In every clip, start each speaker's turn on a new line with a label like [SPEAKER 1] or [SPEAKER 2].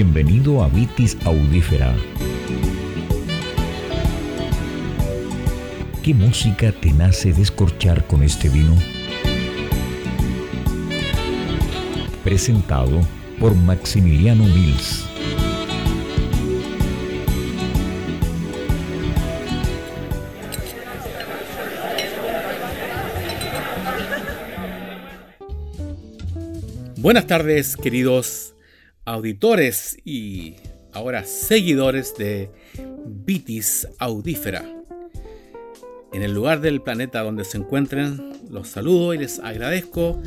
[SPEAKER 1] Bienvenido a Vitis Audífera. ¿Qué música te nace descorchar con este vino? Presentado por Maximiliano Mills.
[SPEAKER 2] Buenas tardes, queridos auditores y ahora seguidores de Vitis Audífera. En el lugar del planeta donde se encuentren, los saludo y les agradezco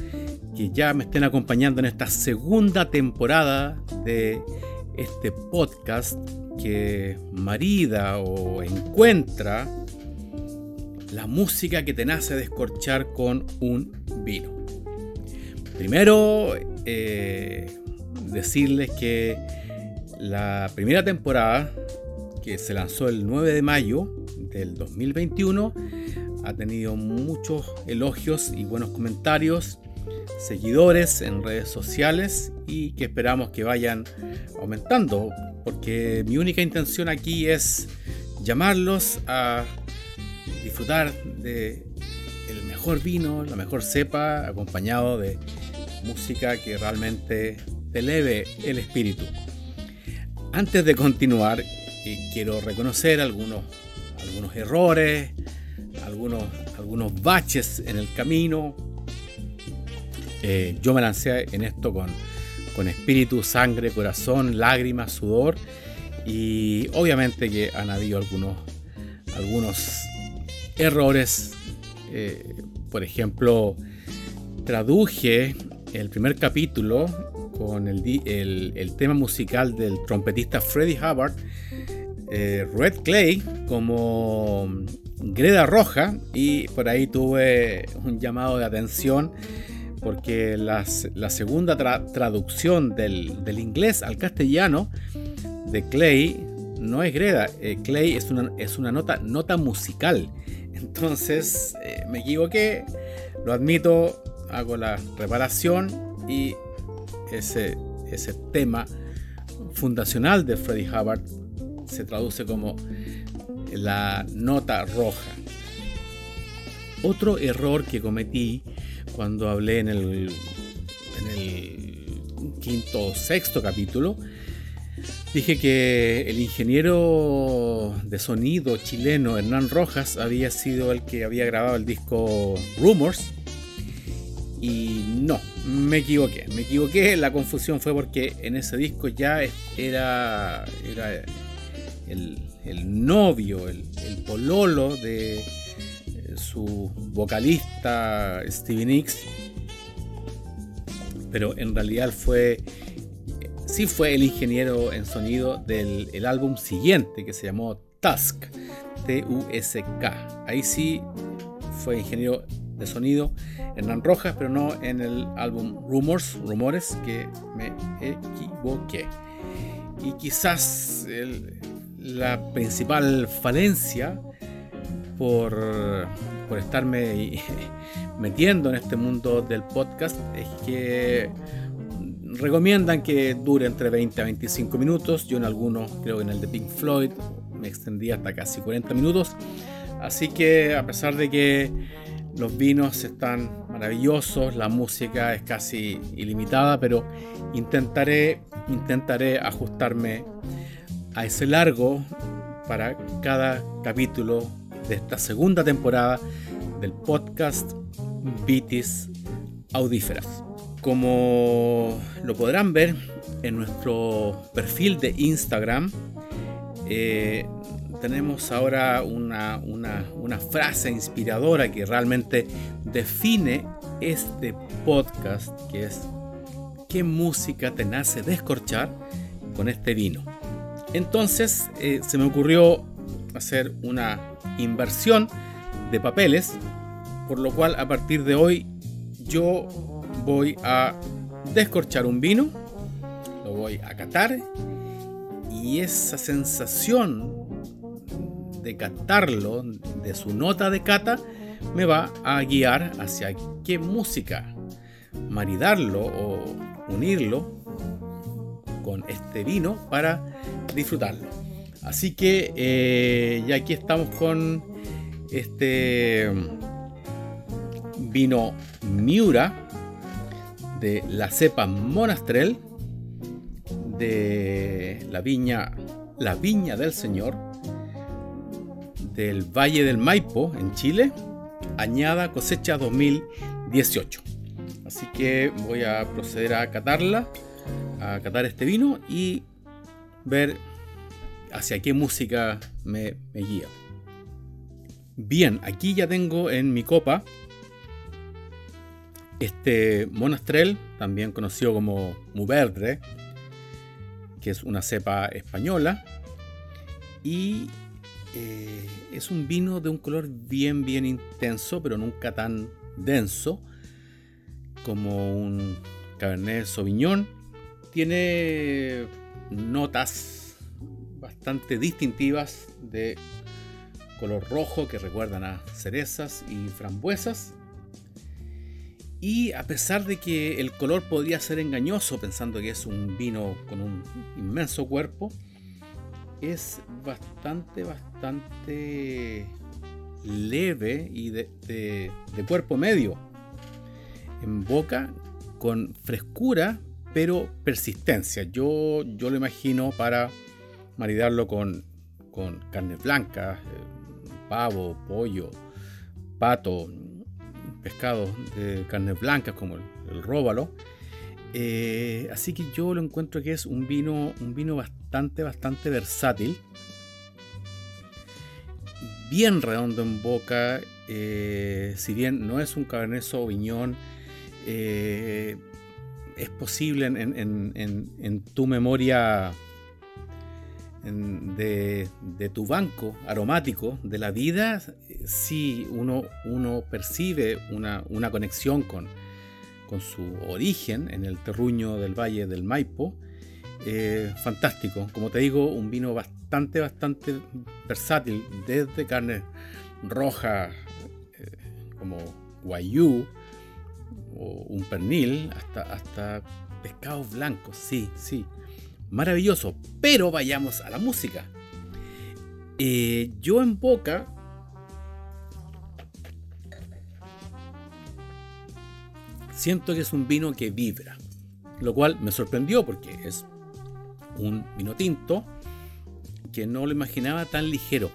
[SPEAKER 2] que ya me estén acompañando en esta segunda temporada de este podcast que marida o encuentra la música que te nace descorchar con un vino. Primero, eh, decirles que la primera temporada, que se lanzó el 9 de mayo del 2021, ha tenido muchos elogios y buenos comentarios, seguidores en redes sociales y que esperamos que vayan aumentando, porque mi única intención aquí es llamarlos a disfrutar de el mejor vino, la mejor cepa, acompañado de música que realmente te eleve el espíritu. Antes de continuar, eh, quiero reconocer algunos, algunos errores, algunos, algunos baches en el camino. Eh, yo me lancé en esto con, con espíritu, sangre, corazón, lágrimas, sudor y obviamente que han habido algunos, algunos errores. Eh, por ejemplo, traduje el primer capítulo con el, tema musical del trompetista Freddie Hubbard, eh, Red Clay como Greda Roja y por ahí tuve un llamado de atención porque la segunda traducción del, inglés al castellano de Clay no es Greda, eh, Clay es una, es una nota, nota musical. Entonces eh, me equivoqué, lo admito, hago la reparación y ese, ese tema fundacional de Freddie Hubbard se traduce como la nota roja. Otro error que cometí cuando hablé en el, en el quinto o sexto capítulo, dije que el ingeniero de sonido chileno Hernán Rojas había sido el que había grabado el disco Rumors y no, me equivoqué. Me equivoqué. La confusión fue porque en ese disco ya era, era el, novio, el, pololo de eh, su vocalista Stevie Nicks. Pero en realidad fue. Sí fue el ingeniero en sonido del álbum siguiente que se llamó Tusk. T-U-S-K. Ahí sí fue ingeniero de sonido Hernán Rojas, pero no en el álbum Rumors, Rumores, que me equivoqué. Y quizás la principal falencia por, por estarme metiendo en este mundo del podcast es que recomiendan que dure entre 20 a 25 minutos. Yo en algunos, creo que en el de Pink Floyd, me extendí hasta casi 40 minutos. Así que a pesar de que los vinos están maravillosos, la música es casi ilimitada, pero intentaré, intentaré ajustarme a ese largo para cada capítulo de esta segunda temporada del podcast Vitis Audíferas. Como lo podrán ver en nuestro perfil de Instagram, eh, tenemos ahora una, una, frase inspiradora que realmente define este podcast, que es ¿qué música te nace descorchar con este vino? Entonces eh, se me ocurrió hacer una inversión de papeles, por lo cual a partir de hoy yo voy a descorchar un vino, lo voy a catar y esa sensación de catarlo, de su nota de cata, me va a guiar hacia qué música maridarlo o unirlo con este vino para disfrutarlo. Así que eh, ya aquí estamos con este vino Miura de la cepa Monastrel de la viña La Viña del Señor del Valle del Maipo en Chile, añada cosecha 2018. Así que voy a proceder a catarla, a catar este vino y ver hacia qué música me, me guía. Bien, aquí ya tengo en mi copa este Monastrel, también conocido como Muverdre, que es una cepa española. Y eh, es un vino de un color bien, bien intenso, pero nunca tan denso como un Cabernet Sauvignon. Tiene notas bastante distintivas de color rojo que recuerdan a cerezas y frambuesas y a pesar de que el color podría ser engañoso pensando que es un vino con un inmenso cuerpo, es bastante, bastante leve y de, cuerpo medio. En boca, con frescura, pero persistencia. Yo, yo lo imagino para maridarlo con, con carne blanca, eh, pavo, pollo, pato, pescados de carnes blancas como el, róbalo. Eh, así que yo lo encuentro que es un vino, un vino bastante, bastante versátil. Bien redondo en boca. Eh, si bien no es un Cabernet Sauvignon, eh, es posible en tu memoria de, tu banco aromático de la vida, si uno, percibe una, conexión con, con, su origen en el terruño del Valle del Maipo. Eh, fantástico, como te digo, un vino bastante, bastante versátil, desde carne roja eh, como guayú o un pernil hasta, hasta pescados blancos, sí, sí maravilloso. Pero vayamos a la música. Eh, yo en boca siento que es un vino que vibra, lo cual me sorprendió porque es un vino tinto que no lo imaginaba tan ligero,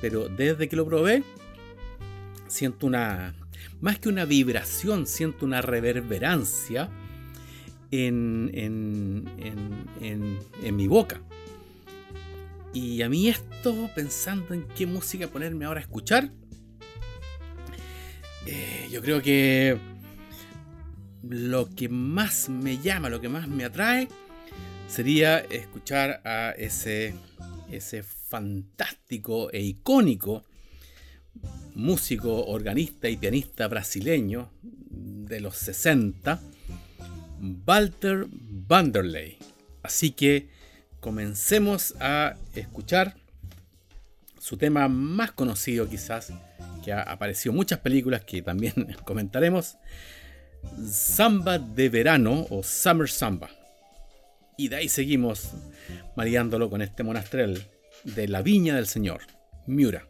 [SPEAKER 2] pero desde que lo probé siento una, más que una vibración, siento una reverberancia en, en, mi boca. Y a mí esto, pensando en qué música ponerme ahora a escuchar, eh, yo creo que lo que más me llama, lo que más me atrae, sería escuchar a ese, ese fantástico e icónico músico, organista y pianista brasileño de los 60, Walter Vanderlei. Así que comencemos a escuchar su tema más conocido quizás, que ha aparecido en muchas películas que también comentaremos, Samba de verano o Summer Samba. Y de ahí seguimos mareándolo con este monastrel de la Viña del Señor, Miura.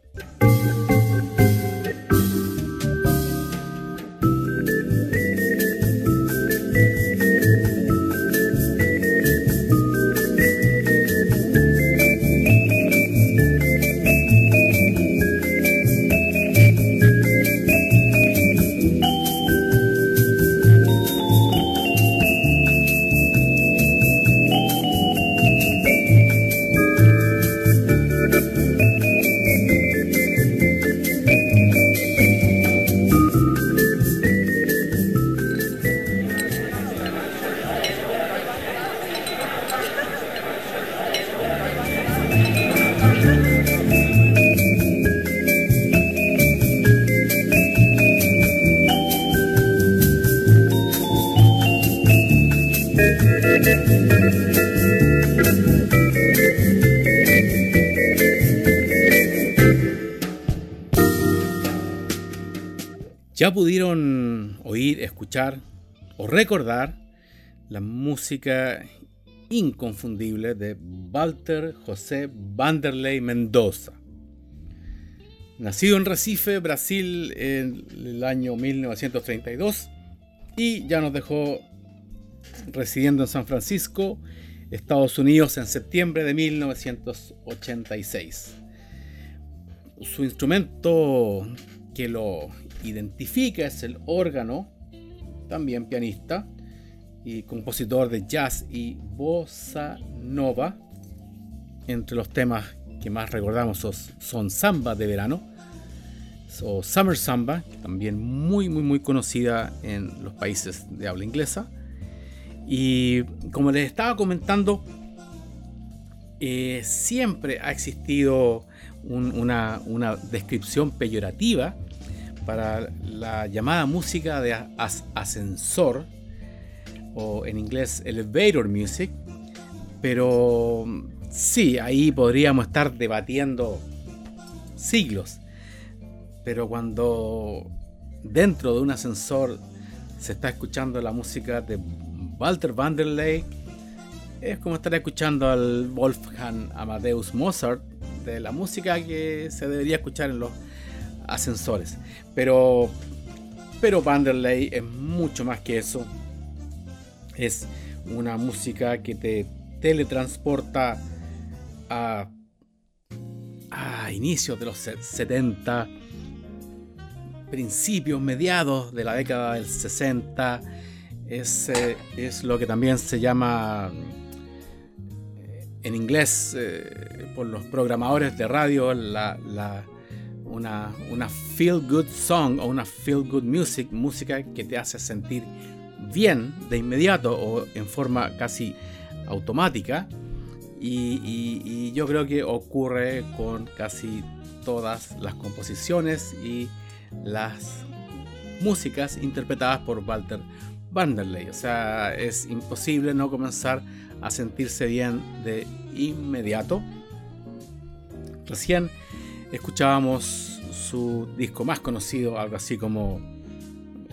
[SPEAKER 2] Ya pudieron oír, escuchar o recordar la música inconfundible de Walter José Vanderlei Mendoza. Nacido en Recife, Brasil, en el año 1932 y ya nos dejó residiendo en San Francisco, Estados Unidos, en septiembre de 1986. Su instrumento que lo identifica es el órgano, también pianista y compositor de jazz y bossa nova. Entre los temas que más recordamos son samba de verano o summer samba, también muy muy muy conocida en los países de habla inglesa. Y como les estaba comentando, eh, siempre ha existido una, descripción peyorativa para la llamada música de ascensor, o en inglés elevator music, pero sí, ahí podríamos estar debatiendo siglos. Pero cuando dentro de un ascensor se está escuchando la música de Walter Vanderlei, es como estar escuchando al Wolfgang Amadeus Mozart de la música que se debería escuchar en los ascensores. Pero, pero Vanderlei es mucho más que eso. Es una música que te teletransporta a, a inicios de los 70, principios, mediados de la década del 60. Es, eh, es lo que también se llama en inglés eh, por los programadores de radio la, una, una, feel good song o una feel good music, música que te hace sentir bien de inmediato o en forma casi automática. Y, yo creo que ocurre con casi todas las composiciones y las músicas interpretadas por Walter Vanderlei. O sea, es imposible no comenzar a sentirse bien de inmediato. Recién escuchábamos su disco más conocido, algo así como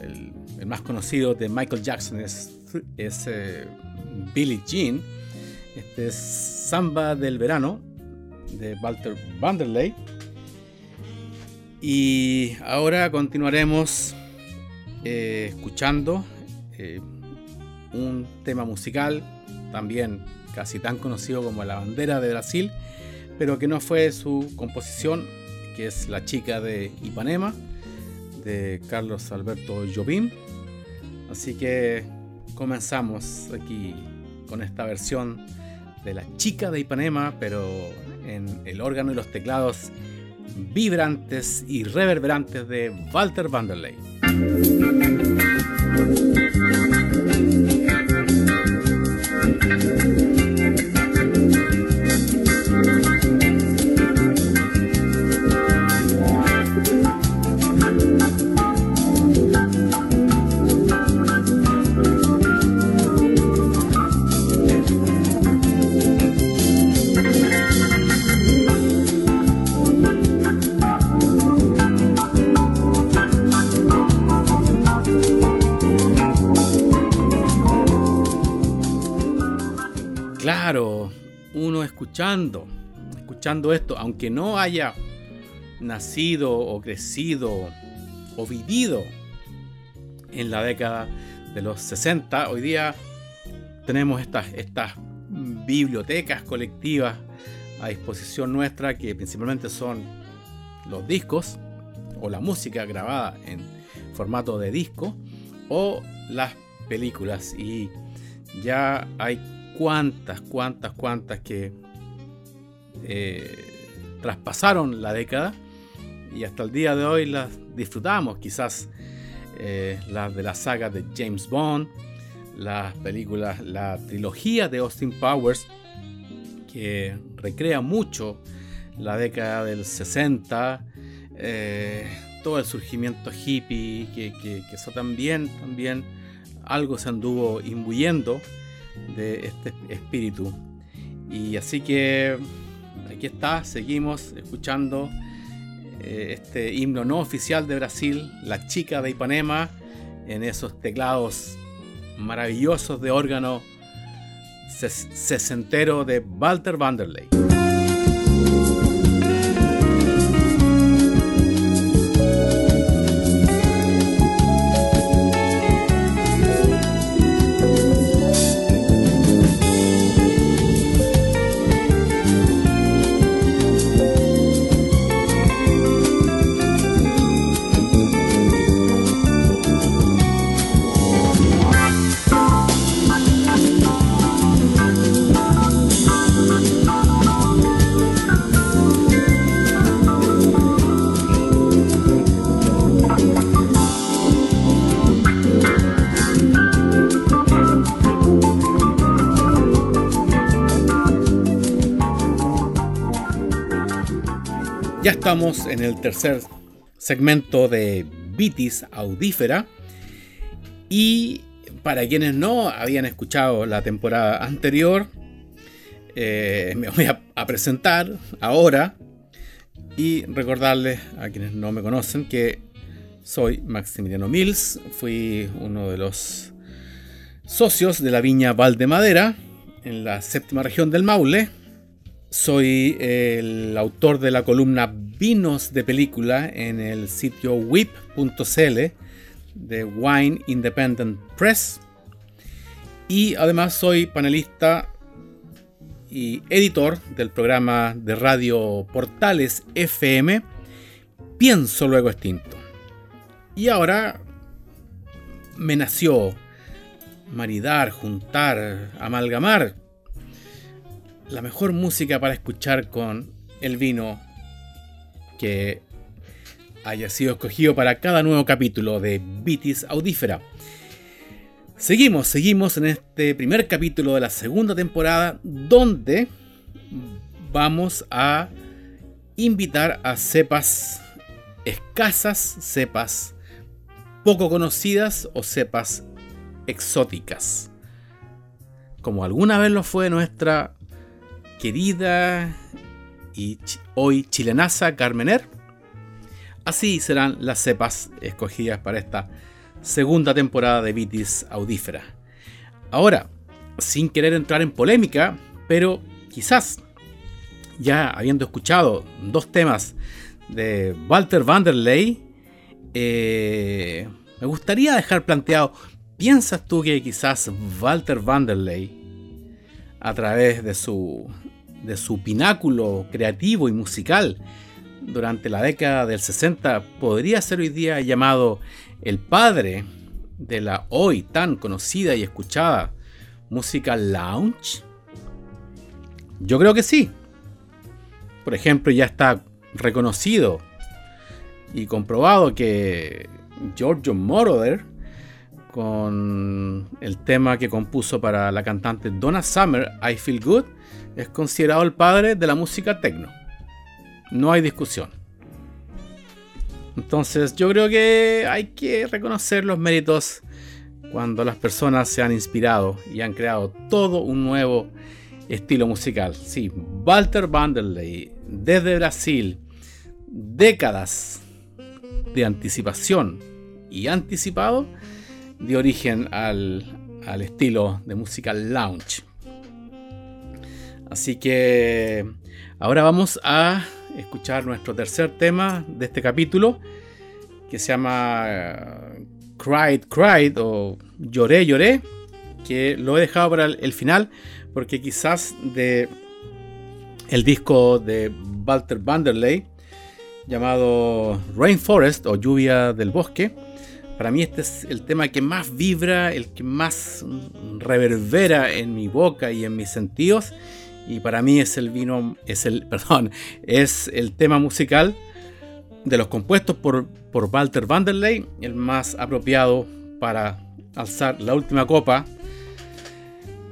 [SPEAKER 2] el, más conocido de Michael Jackson es, es eh, Billie Jean. Este es Samba del Verano de Walter Vanderlei. Y ahora continuaremos eh, escuchando eh, un tema musical también casi tan conocido como La bandera de Brasil, pero que no fue su composición, que es La chica de Ipanema, de Carlos Alberto Jobim. Así que comenzamos aquí con esta versión de La chica de Ipanema, pero en el órgano y los teclados vibrantes y reverberantes de Walter Vanderlei. Escuchando, esto, aunque no haya nacido o crecido o vivido en la década de los 60, hoy día tenemos estas, estas bibliotecas colectivas a disposición nuestra que principalmente son los discos o la música grabada en formato de disco o las películas. Y ya hay cuantas, cuantas, cuantas que eh, traspasaron la década y hasta el día de hoy las disfrutamos. Quizás eh, las de la saga de James Bond, las películas, la trilogía de Austin Powers, que recrea mucho la década del 60, eh, todo el surgimiento hippie, que, que, eso también, también algo se anduvo imbuyendo de este espíritu. Y así que aquí está, seguimos escuchando eh, este himno no oficial de Brasil, La chica de Ipanema, en esos teclados maravillosos de órgano sesentero de Walter Vanderlei. Ya estamos en el tercer segmento de Vitis Audífera. Y para quienes no habían escuchado la temporada anterior, eh, me voy a, presentar ahora y recordarles a quienes no me conocen que soy Maximiliano Mills, fui uno de los socios de la viña Valdemadera en la séptima región del Maule soy el autor de la columna Vinos de Película en el sitio whip.cl de Wine Independent Press. Y además soy panelista y editor del programa de radio Portales FM Pienso Luego Extinto. Y ahora me nació maridar, juntar, amalgamar la mejor música para escuchar con el vino que haya sido escogido para cada nuevo capítulo de Vitis Audífera. Seguimos, seguimos en este primer capítulo de la segunda temporada donde vamos a invitar a cepas escasas, cepas poco conocidas o cepas exóticas. Como alguna vez lo fue nuestra querida y hoy chilenaza Carmener. Así serán las cepas escogidas para esta segunda temporada de Vitis Audífera. Ahora, sin querer entrar en polémica, pero quizás ya habiendo escuchado dos temas de Walter Vanderlei, eh, me gustaría dejar planteado, ¿piensas tú que quizás Walter Vanderlei, a través de su de su pináculo creativo y musical durante la década del 60 podría ser hoy día llamado el padre de la hoy tan conocida y escuchada música lounge? Yo creo que sí. Por ejemplo, ya está reconocido y comprobado que Giorgio Moroder, con el tema que compuso para la cantante Donna Summer, I Feel Good, es considerado el padre de la música techno. No hay discusión. Entonces yo creo que hay que reconocer los méritos cuando las personas se han inspirado y han creado todo un nuevo estilo musical. Sí, Walter Vanderlei, desde Brasil, décadas de anticipación y anticipado, de origen al, al estilo de música lounge. Así que ahora vamos a escuchar nuestro tercer tema de este capítulo, que se llama eh, Cried, Cried o Lloré, Lloré, que lo he dejado para el final porque quizás de el disco de Walter Vanderlei llamado Rainforest o Lluvia del Bosque, para mí este es el tema que más vibra, el que más reverbera en mi boca y en mis sentidos. Y para mí es el vino, es el, perdón, es el tema musical de los compuestos por, por Walter Vanderlei, el más apropiado para alzar la última copa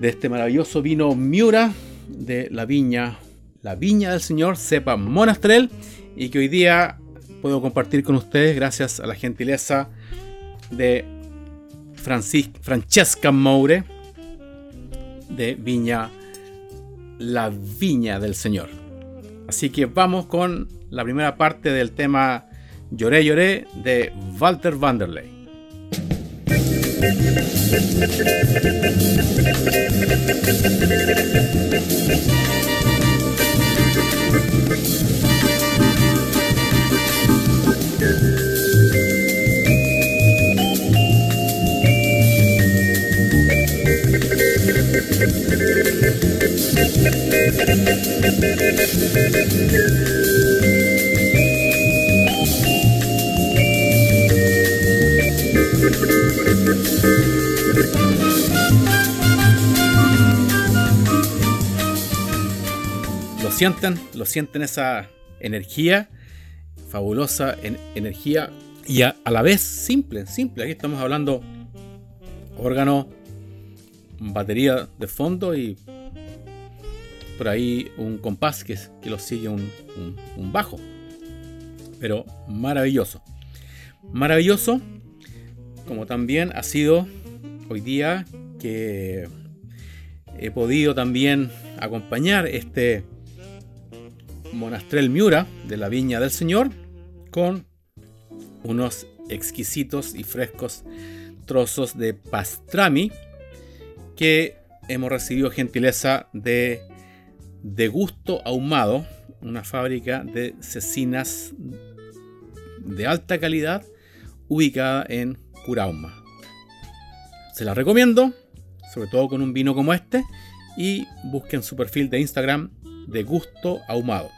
[SPEAKER 2] de este maravilloso vino Miura de la viña, la viña del señor Cepa Monastrel y que hoy día puedo compartir con ustedes gracias a la gentileza de Francesca Moure de Viña la viña del Señor. Así que vamos con la primera parte del tema Lloré, lloré de Walter Vanderlei. Sienten, lo sienten esa energía, fabulosa energía y a, la vez simple, simple. Aquí estamos hablando órgano, batería de fondo y por ahí un compás que, que lo sigue un, un bajo. Pero maravilloso. Maravilloso como también ha sido hoy día que he podido también acompañar este monastrel Miura de la Viña del Señor con unos exquisitos y frescos trozos de pastrami que hemos recibido gentileza de De Gusto Ahumado, una fábrica de cecinas de alta calidad ubicada en Curauma. Se la recomiendo, sobre todo con un vino como este, y busquen su perfil de Instagram de gusto ahumado.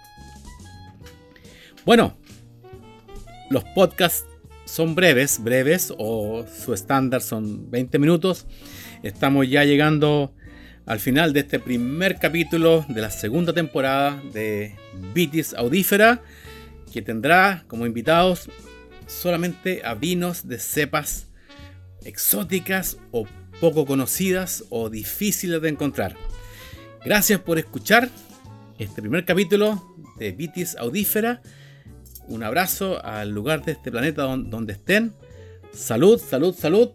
[SPEAKER 2] Bueno, los podcasts son breves, breves, o su estándar son 20 minutos. Estamos ya llegando al final de este primer capítulo de la segunda temporada de Vitis Audífera, que tendrá como invitados solamente a vinos de cepas exóticas o poco conocidas o difíciles de encontrar. Gracias por escuchar este primer capítulo de Vitis Audífera un abrazo al lugar de este planeta donde estén. Salud, salud, salud.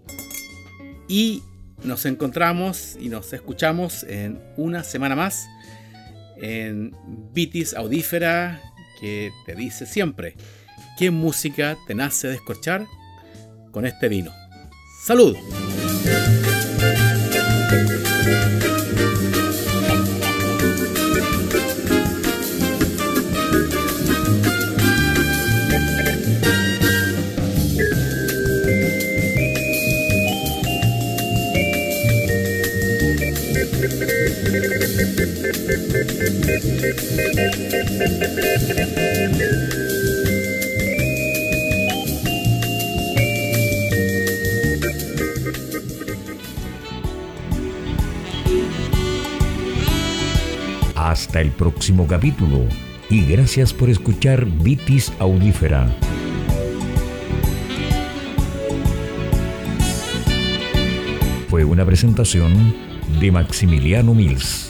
[SPEAKER 2] Y nos encontramos y nos escuchamos en una semana más en Vitis Audífera que te dice siempre qué música te nace de escuchar con este vino. ¡Salud!
[SPEAKER 1] Hasta el próximo capítulo y gracias por escuchar Vitis Audífera. Fue una presentación de Maximiliano Mills.